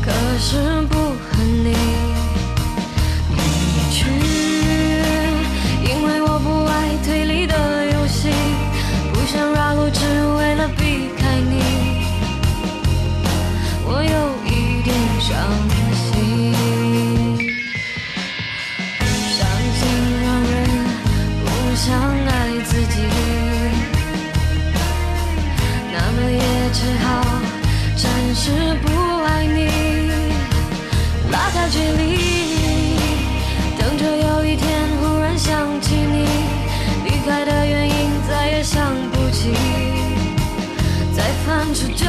可是不 to do.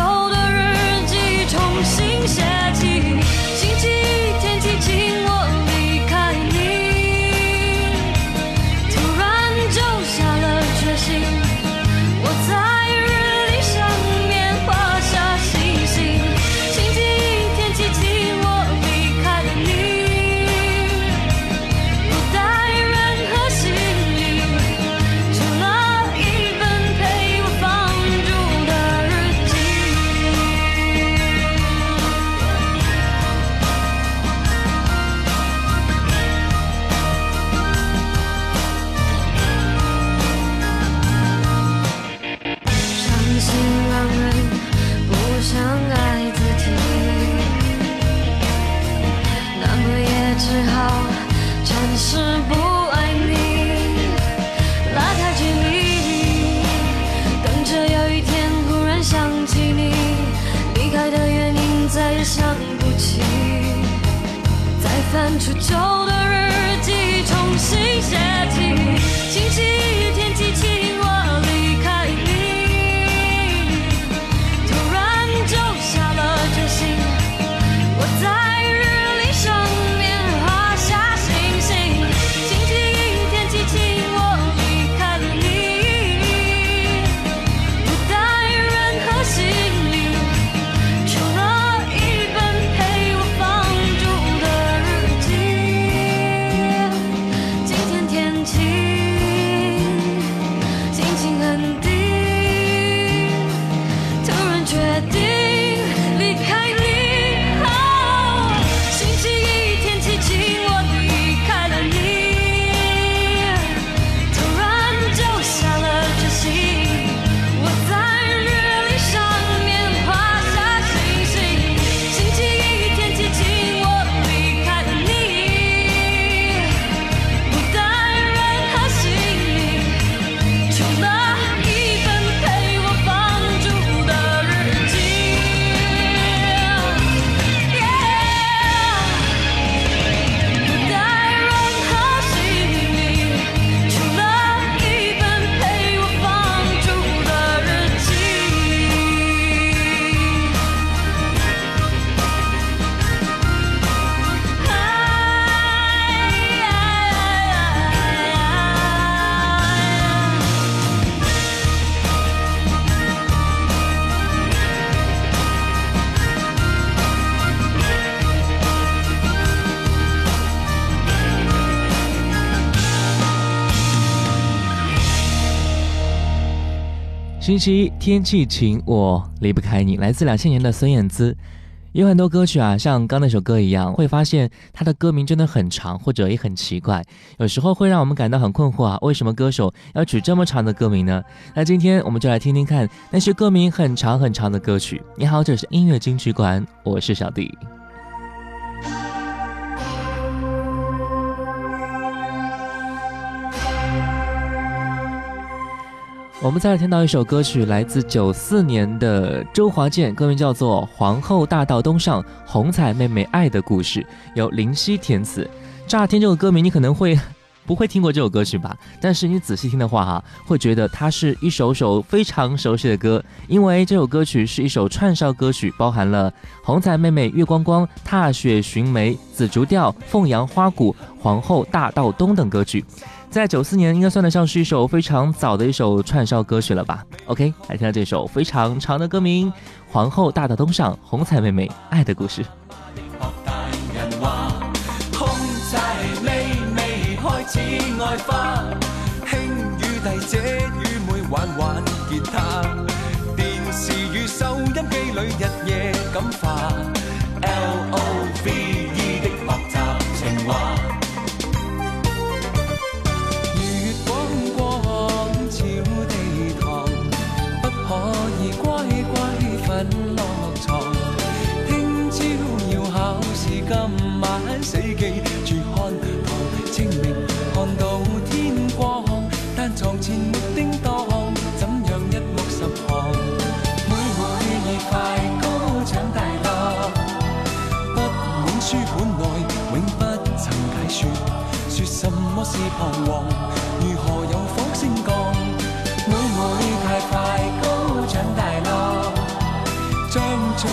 星期一天气晴我离不开你。来自两千年的孙燕姿。有很多歌曲啊像刚那首歌一样会发现它的歌名真的很长或者也很奇怪。有时候会让我们感到很困惑啊为什么歌手要取这么长的歌名呢？那今天我们就来听听看那些歌名很长很长的歌曲。你好这是音乐金曲馆我是小弟。我们再来听到一首歌曲，来自九四年的周华健，歌名叫做《皇后大道东上》，红彩妹妹爱的故事，由林夕填词。乍听这个歌名，你可能会不会听过这首歌曲吧？但是你仔细听的话、啊，哈，会觉得它是一首首非常熟悉的歌，因为这首歌曲是一首串烧歌曲，包含了《红彩妹妹》《月光光》《踏雪寻梅》《紫竹调》《凤阳花鼓》《皇后大道东》等歌曲。在九四年应该算得上是一首非常早的一首串烧歌曲了吧？OK，来听这首非常长的歌名《皇后大道东上红彩妹妹爱的故事》。似爱花，兄与弟姐与妹玩玩吉他，电视与收音机里日夜感化是彷徨？如何有火星降？妹妹太快高长大啦，将唱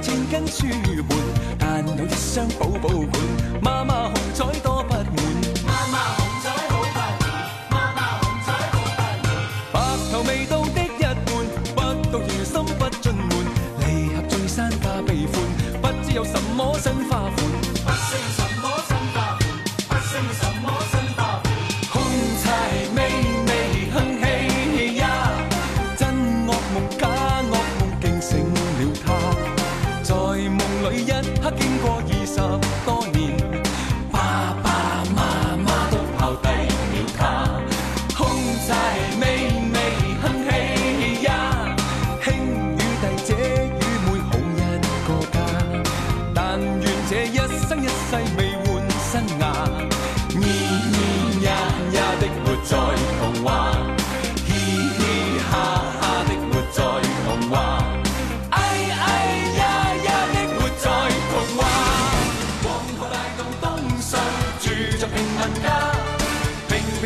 有千根书本，但有一双宝宝本。妈妈红彩多不满，妈妈红彩好不满，妈妈红彩好不满。白头未到的一半，不到如心不进门，离合聚散加悲欢，不知有什么新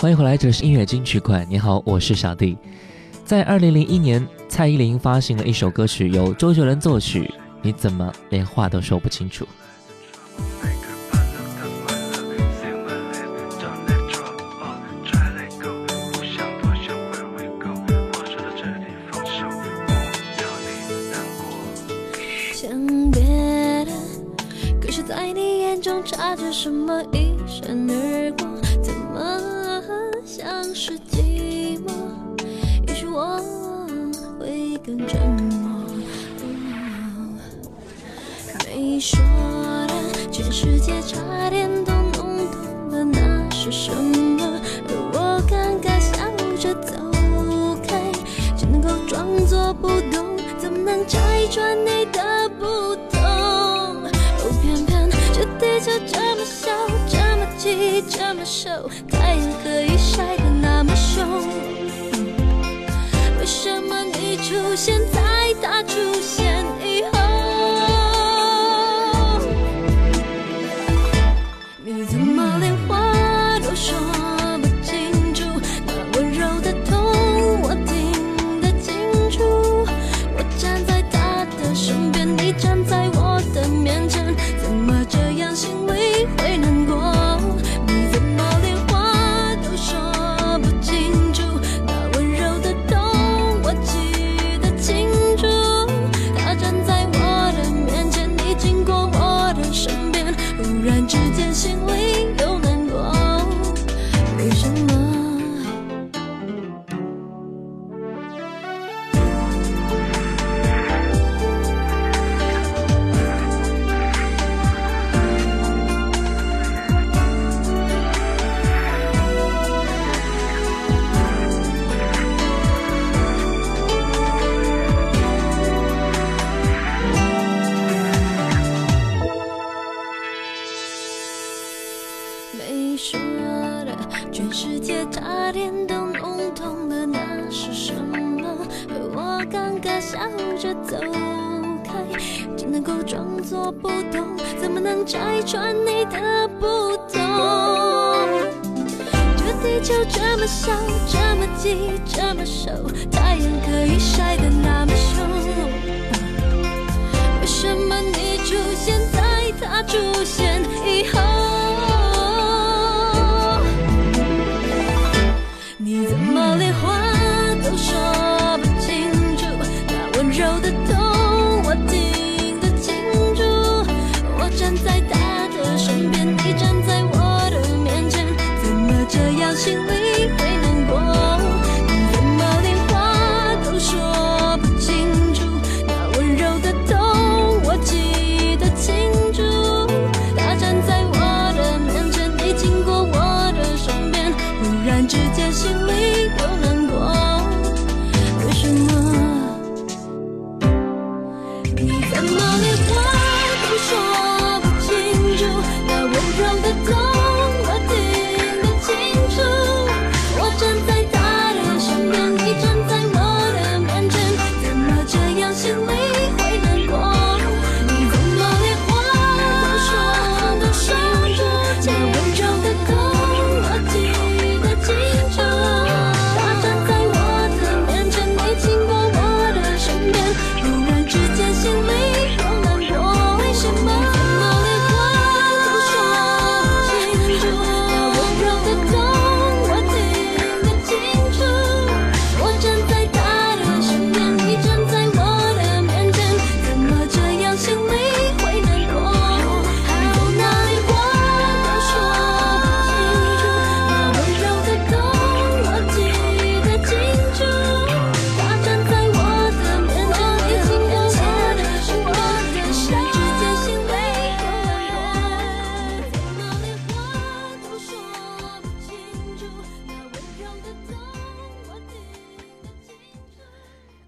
欢迎回来，这是音乐金曲馆。你好，我是小弟。在二零零一年，蔡依林发行了一首歌曲，由周杰伦作曲。你怎么连话都说不清楚？想别的，可是在你眼中察觉什么一闪而更沉默。没说的，全世界差点都弄懂了，那是什么？而我尴尬笑着走开，只能够装作不懂，怎么能拆穿你的不懂？哦，偏偏这地球这么小，这么挤，这么瘦，太阳可以出现在穿你的不同？这地球这么小，这么挤，这么瘦，太阳可以晒得那么凶。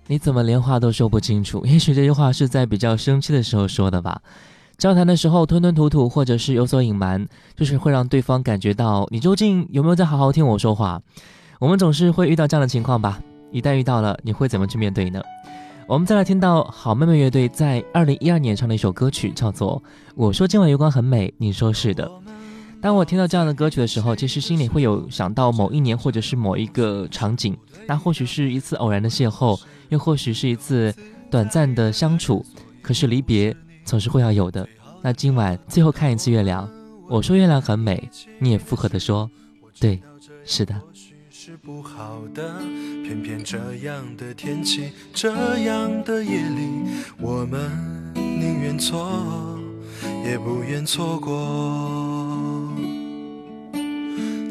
你怎么连话都说不清楚？也许这句话是在比较生气的时候说的吧。交谈的时候吞吞吐吐，或者是有所隐瞒，就是会让对方感觉到你究竟有没有在好好听我说话。我们总是会遇到这样的情况吧？一旦遇到了，你会怎么去面对呢？我们再来听到好妹妹乐队在二零一二年唱的一首歌曲，叫做《我说今晚月光很美》，你说是的。当我听到这样的歌曲的时候，其实心里会有想到某一年或者是某一个场景，那或许是一次偶然的邂逅，又或许是一次短暂的相处。可是离别总是会要有的。那今晚最后看一次月亮，我说月亮很美，你也附和的说，对，是的。是不好的，偏偏这样的天气，这样的夜里，我们宁愿错，也不愿错过。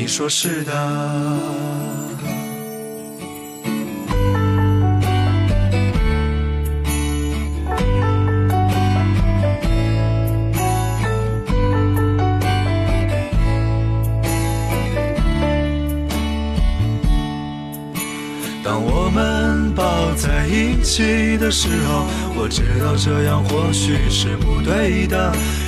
你说是的。当我们抱在一起的时候，我知道这样或许是不对的，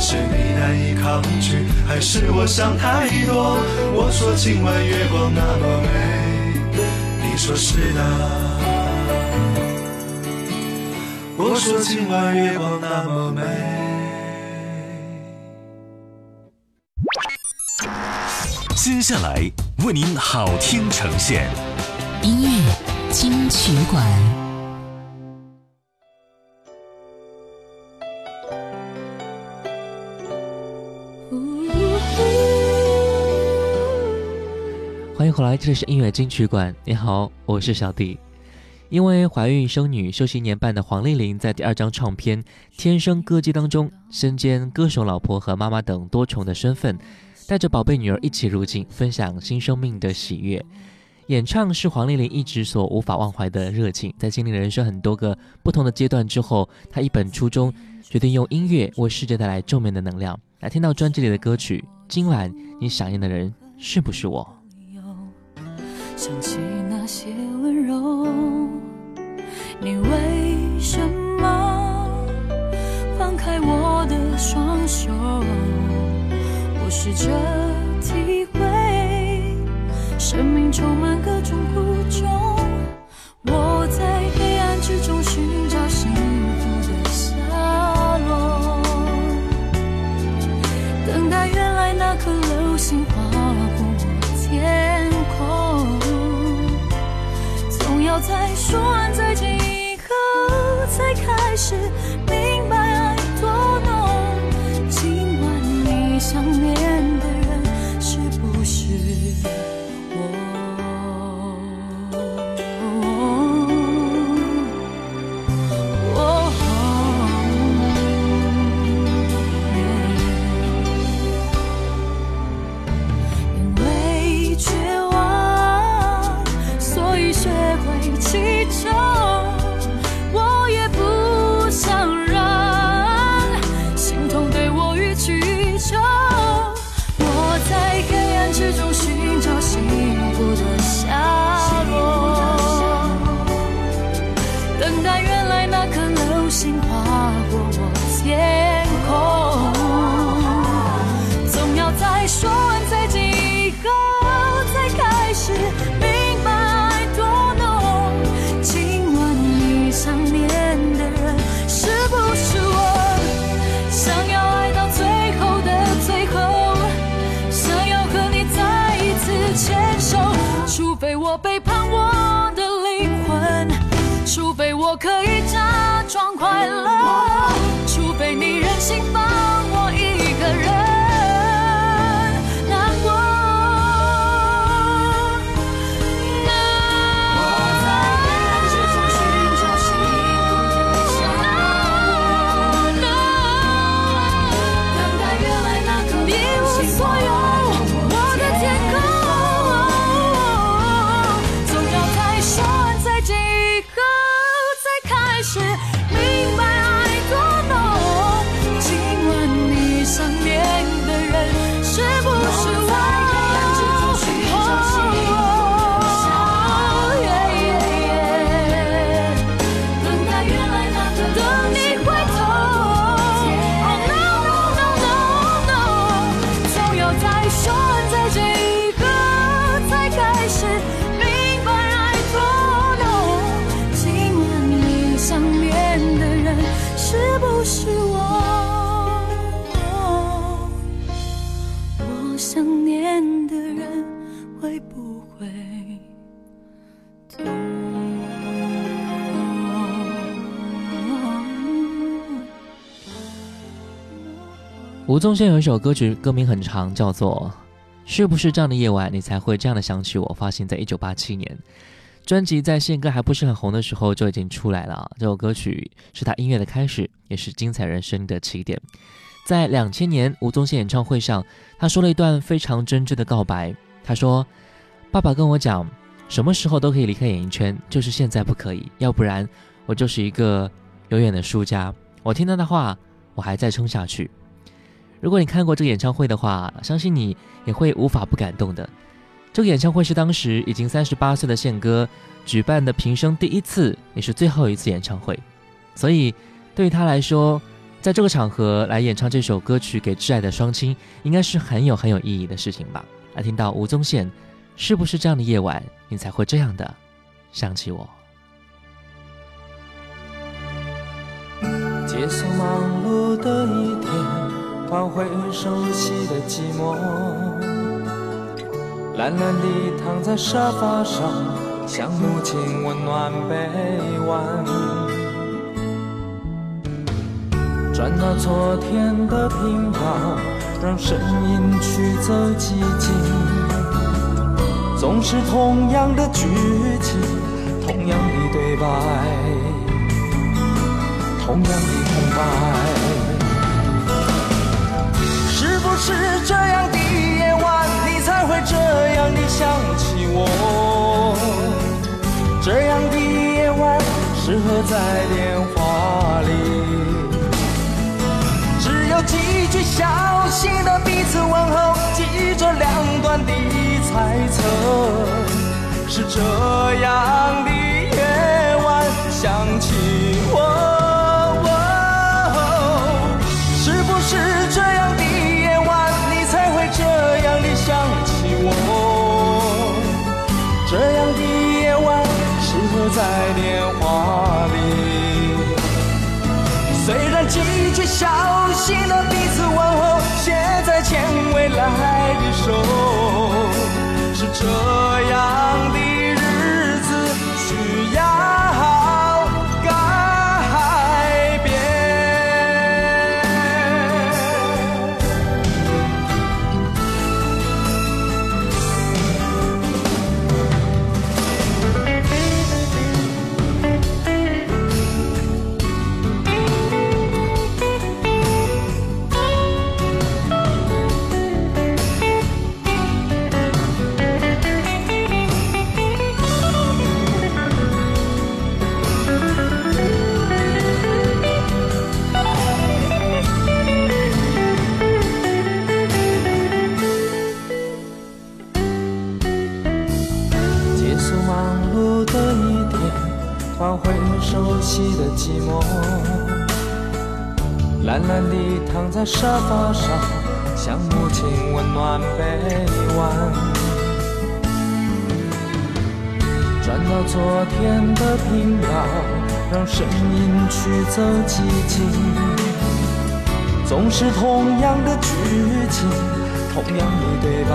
是你难以抗拒，还是我想太多？我说今晚月光那么美，你说是的。我说今晚月光那么美。接下来为您好听呈现音乐金曲馆。欢迎回来，这里是音乐金曲馆。你好，我是小弟。因为怀孕生女休息一年半的黄丽玲，在第二张唱片《天生歌姬》当中，身兼歌手、老婆和妈妈等多重的身份，带着宝贝女儿一起入境，分享新生命的喜悦。演唱是黄丽玲一直所无法忘怀的热情。在经历人生很多个不同的阶段之后，她一本初衷，决定用音乐为世界带来正面的能量。来听到专辑里的歌曲，今晚你想念的人是不是我？想起那些温柔，你为什么放开我的双手？我试着体会，生命充满各种苦衷。我在黑暗之中寻找幸福的下落，等待原来那颗流星要在说完再见以后，才开始明白吴宗宪有一首歌曲，歌名很长，叫做《是不是这样的夜晚，你才会这样的想起我》，发行在一九八七年。专辑在宪歌还不是很红的时候就已经出来了。这首歌曲是他音乐的开始，也是精彩人生的起点。在两千年吴宗宪演唱会上，他说了一段非常真挚的告白。他说：“爸爸跟我讲，什么时候都可以离开演艺圈，就是现在不可以，要不然我就是一个永远的输家。”我听他的话，我还在撑下去。如果你看过这个演唱会的话，相信你也会无法不感动的。这个演唱会是当时已经三十八岁的宪哥举办的平生第一次，也是最后一次演唱会，所以对于他来说，在这个场合来演唱这首歌曲给挚爱的双亲，应该是很有很有意义的事情吧。来听到吴宗宪，是不是这样的夜晚，你才会这样的想起我？接受忙碌的一天，换回熟悉的寂寞。懒懒地躺在沙发上，想母亲温暖臂弯。转到昨天的频道，让声音驱走寂静。总是同样的剧情，同样的对白。同样的空白。是这样的夜晚，你才会这样的想起我？这样的夜晚适合在电话里，只有几句小心的彼此问候，记着两端的猜测。是这样的夜晚，想这样寂静。总是同样的剧情，同样的对白。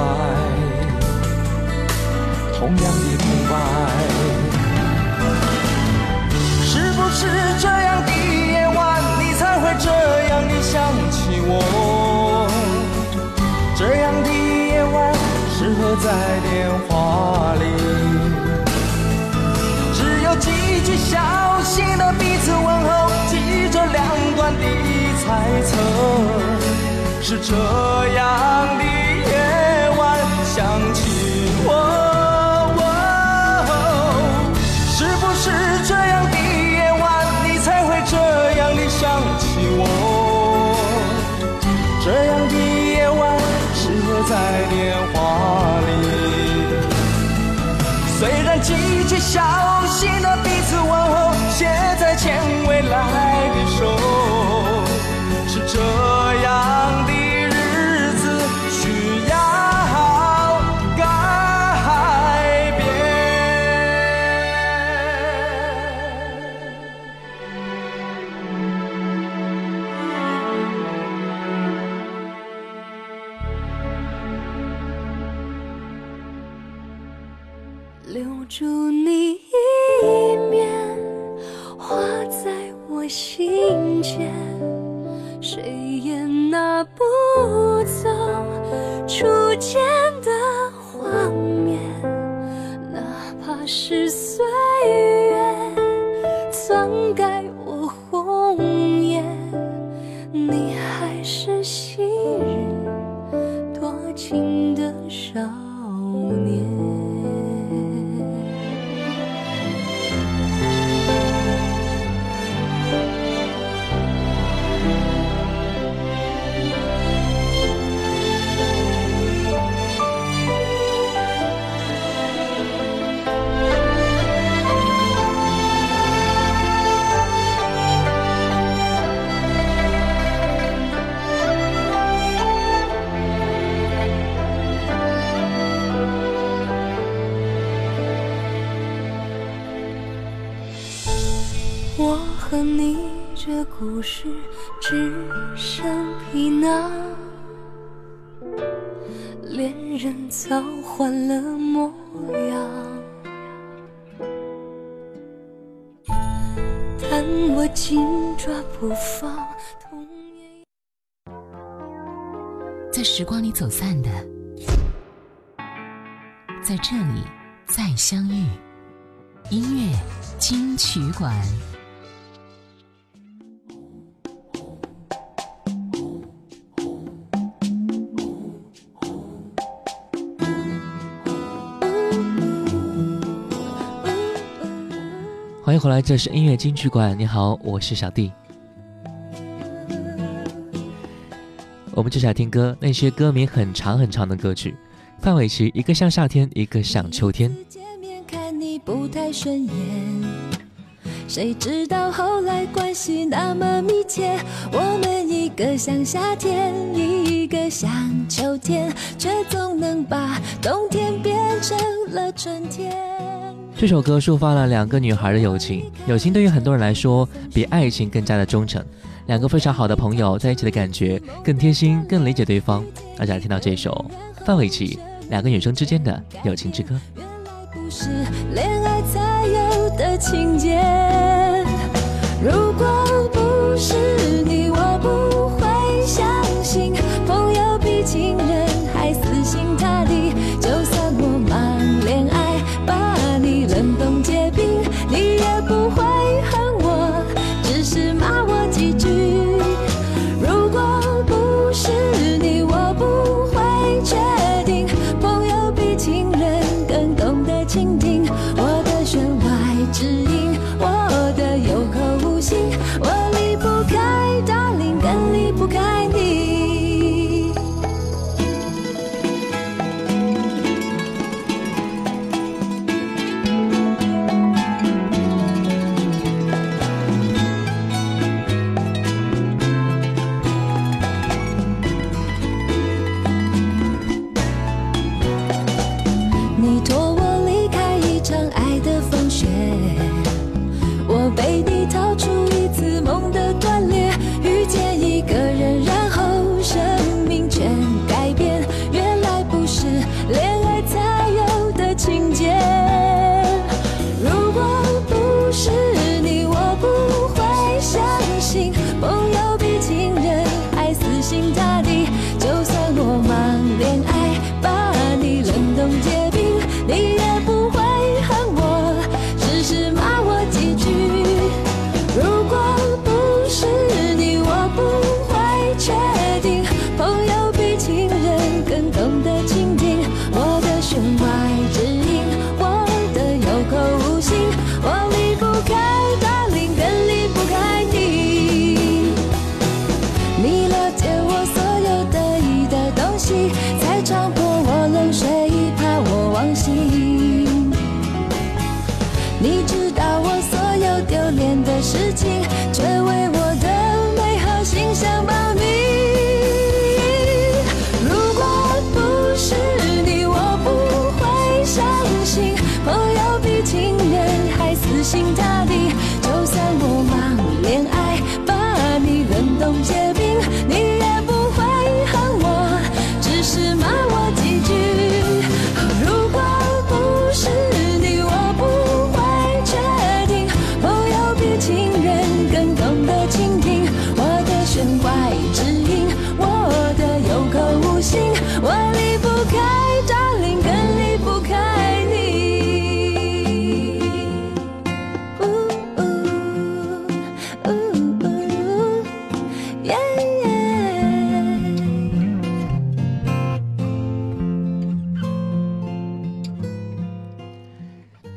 同样的空白。是不是这样的夜晚，你才会这样的想起我？这样的夜晚适合在电话里，是这样的夜晚想起我。是不是这样的夜晚，你才会这样的想起我？这样的夜晚适合在电话里，虽然几句小应该。故事只剩皮囊，恋人早换了模样。但我紧抓不放，在时光里走散的，在这里再相遇。音乐金曲馆。迎回来，这是音乐金曲馆。你好，我是小弟。我们接下来听歌，那些歌名很长很长的歌曲。范玮琪，一个像夏天，一个像秋天。见面看你不太顺眼，谁知道后来关系那么密切，我们一个像夏天，一个像秋天，却总能把冬天变成了春天。这首歌抒发了两个女孩的友情，友情对于很多人来说比爱情更加的忠诚。两个非常好的朋友在一起的感觉更贴心，更理解对方。大家听到这首范玮琪两个女生之间的友情之歌。原来不是恋爱才有的情节。如果不是你，我不会相信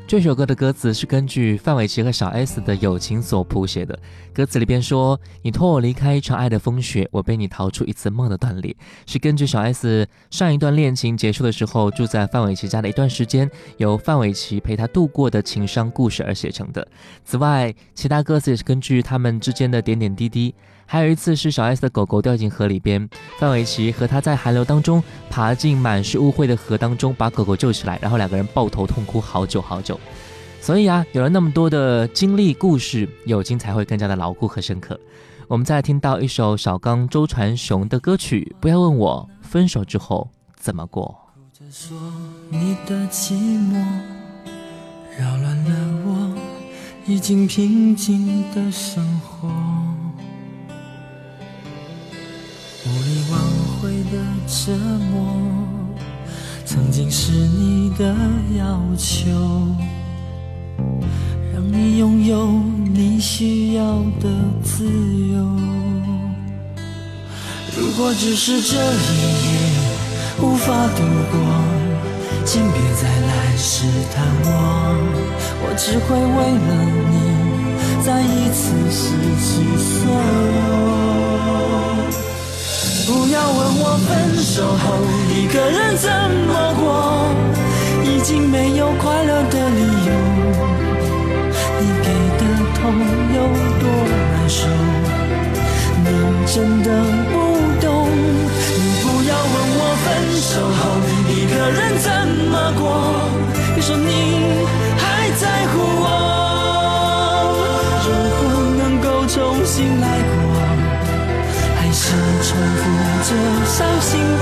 这首歌的歌词是根据范玮琪和小 S 的友情所谱写的。歌词里边说：“你拖我离开一场爱的风雪，我背你逃出一次梦的断裂。”是根据小 S 上一段恋情结束的时候住在范玮琪家的一段时间，由范玮琪陪他度过的情伤故事而写成的。此外，其他歌词也是根据他们之间的点点滴滴。还有一次是小 S 的狗狗掉进河里边，范玮琪和他在寒流当中爬进满是污秽的河当中，把狗狗救起来，然后两个人抱头痛哭好久好久。所以啊，有了那么多的经历故事，友情才会更加的牢固和深刻。我们再听到一首小刚周传雄的歌曲，不要问我分手之后怎么过。说你的寂寞扰乱了我已经平静的生活。无力挽回的折磨，曾经是你的要求，让你拥有你需要的自由。如果只是这一夜无法度过，请别再来试探我，我只会为了你再一次失去所有。不要问我分手后一个人怎么过，已经没有快乐的理由。你给的痛有多难受，你真的伤心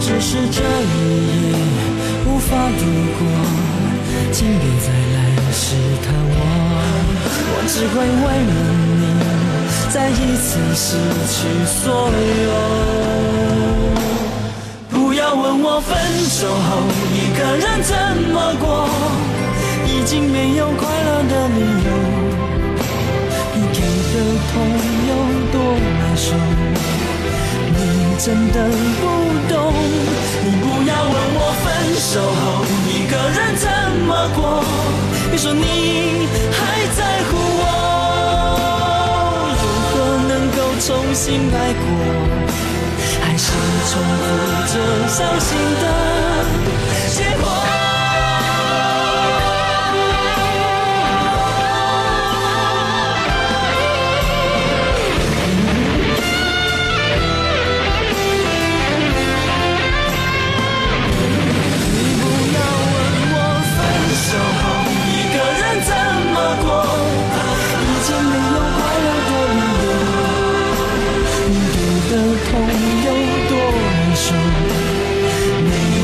只是这一夜无法度过，请别再来试探我，我只会为了你再一次失去所有。不要问我分手后一个人怎么过，已经没有快乐的理由。你给的痛有多难受，真的不懂。你不要问我分手后一个人怎么过，别说你还在乎我，如何能够重新来过？还是重复着伤心的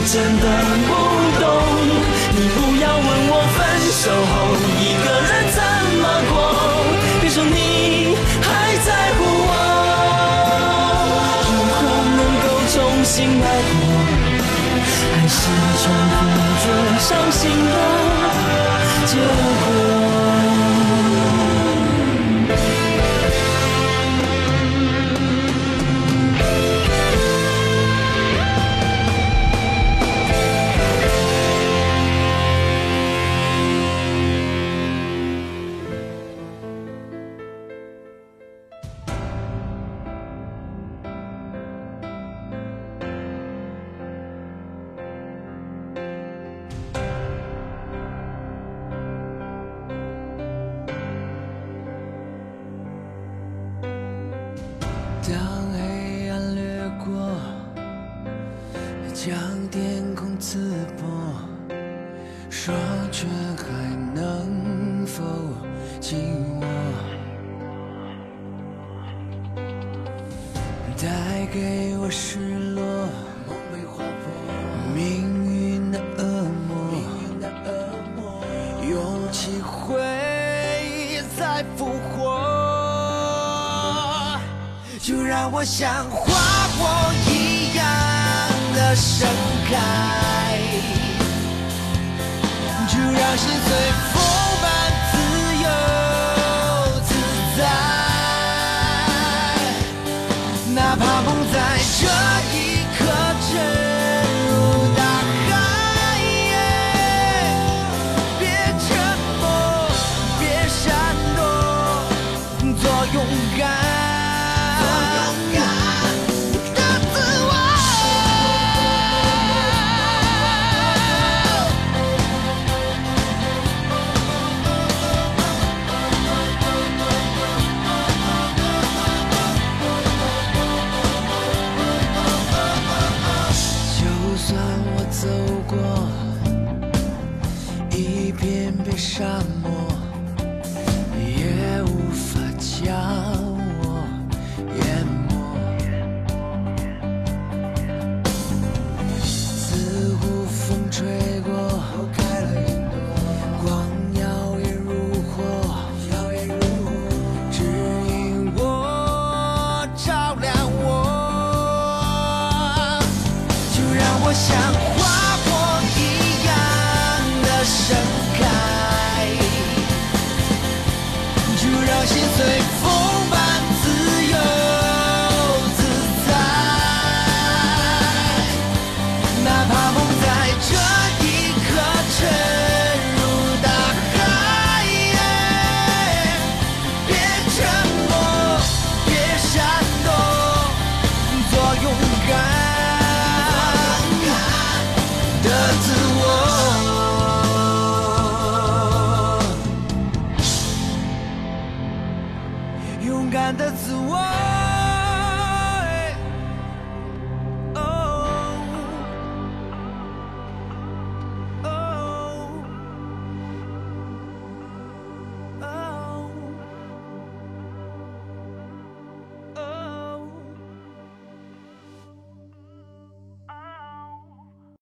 真的不懂。你不要问我分手后一个人怎么过，别说你还在乎我，如果能够重新来过？还是装不住伤心的我像花火一样的盛开。就让心碎